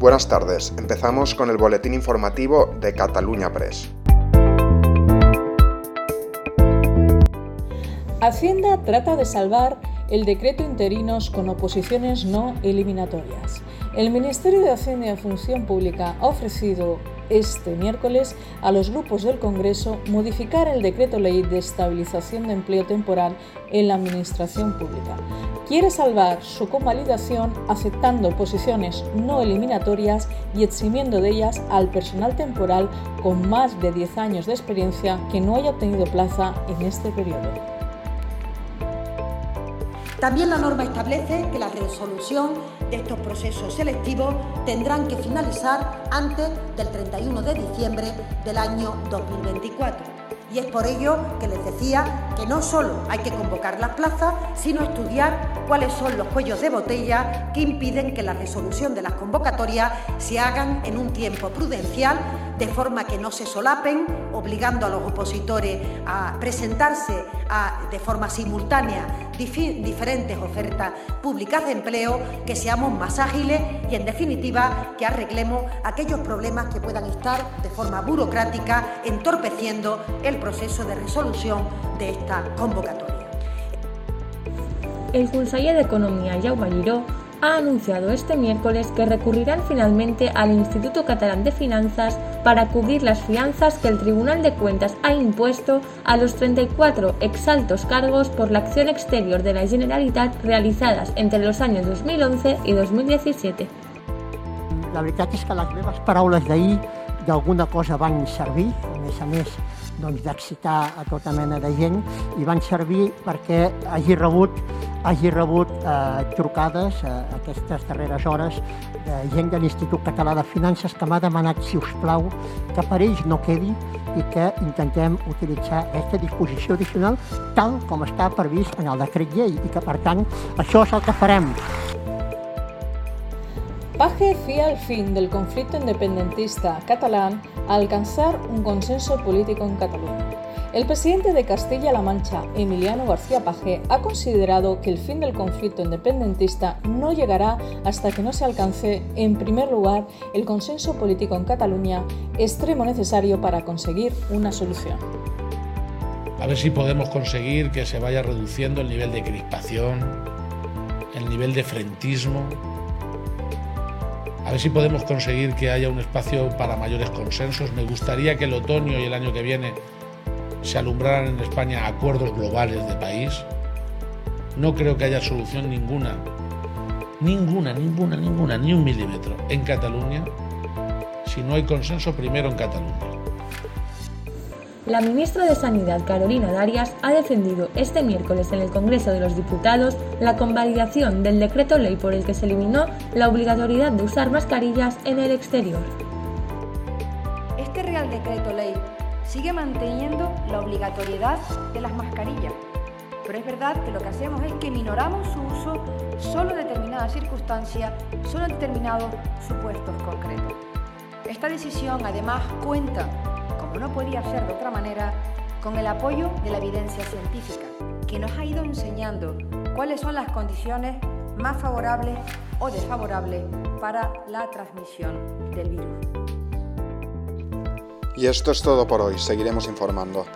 Buenas tardes, empezamos con el boletín informativo de Cataluña Press. Hacienda trata de salvar el decreto interinos con oposiciones no eliminatorias. El Ministerio de Hacienda y Función Pública ha ofrecido este miércoles a los grupos del Congreso modificar el decreto ley de estabilización de empleo temporal en la Administración Pública. Quiere salvar su convalidación aceptando posiciones no eliminatorias y eximiendo de ellas al personal temporal con más de 10 años de experiencia que no haya obtenido plaza en este periodo. También la norma establece que la resolución de estos procesos selectivos tendrán que finalizar antes del 31 de diciembre del año 2024. Y es por ello que les decía que no solo hay que convocar las plazas, sino estudiar cuáles son los cuellos de botella que impiden que la resolución de las convocatorias se hagan en un tiempo prudencial, de forma que no se solapen, obligando a los opositores a presentarse de forma simultánea diferentes ofertas públicas de empleo, que seamos más ágiles y, en definitiva, que arreglemos aquellos problemas que puedan estar de forma burocrática entorpeciendo el proceso de resolución de esta convocatoria. El conseller d'Economia, Jaume Liró, ha anunciado este miércoles que recurrirán finalmente al Instituto Catalán de Finanzas para cubrir las fianzas que el Tribunal de Cuentas ha impuesto a los 34 exaltos cargos por la acción exterior de la Generalitat realizadas entre los años 2011 y 2017. La veritat és que les meves paraules d'ahir d'alguna cosa van servir, a més a més doncs, d'excitar a tota mena de gent i van servir perquè hagi rebut, hagi rebut eh, trucades eh, aquestes darreres hores de gent de l'Institut Català de Finances que m'ha demanat, si us plau, que per ells no quedi i que intentem utilitzar aquesta disposició addicional tal com està previst en el decret llei i que, per tant, això és el que farem. Paje fía al fin del conflicto independentista catalán a alcanzar un consenso político en Cataluña. El presidente de Castilla-La Mancha, Emiliano García Paje, ha considerado que el fin del conflicto independentista no llegará hasta que no se alcance, en primer lugar, el consenso político en Cataluña, extremo necesario para conseguir una solución. A ver si podemos conseguir que se vaya reduciendo el nivel de crispación, el nivel de frentismo a ver si podemos conseguir que haya un espacio para mayores consensos. Me gustaría que el otoño y el año que viene se alumbraran en España acuerdos globales de país. No creo que haya solución ninguna, ninguna, ninguna, ninguna, ni un milímetro en Cataluña si no hay consenso primero en Cataluña. La ministra de Sanidad, Carolina Darias, ha defendido este miércoles en el Congreso de los Diputados la convalidación del decreto ley por el que se eliminó la obligatoriedad de usar mascarillas en el exterior. Este Real Decreto Ley sigue manteniendo la obligatoriedad de las mascarillas, pero es verdad que lo que hacemos es que minoramos su uso solo en determinadas circunstancias, solo en determinados supuestos concretos. Esta decisión además cuenta como no podía ser de otra manera, con el apoyo de la evidencia científica, que nos ha ido enseñando cuáles son las condiciones más favorables o desfavorables para la transmisión del virus. Y esto es todo por hoy, seguiremos informando.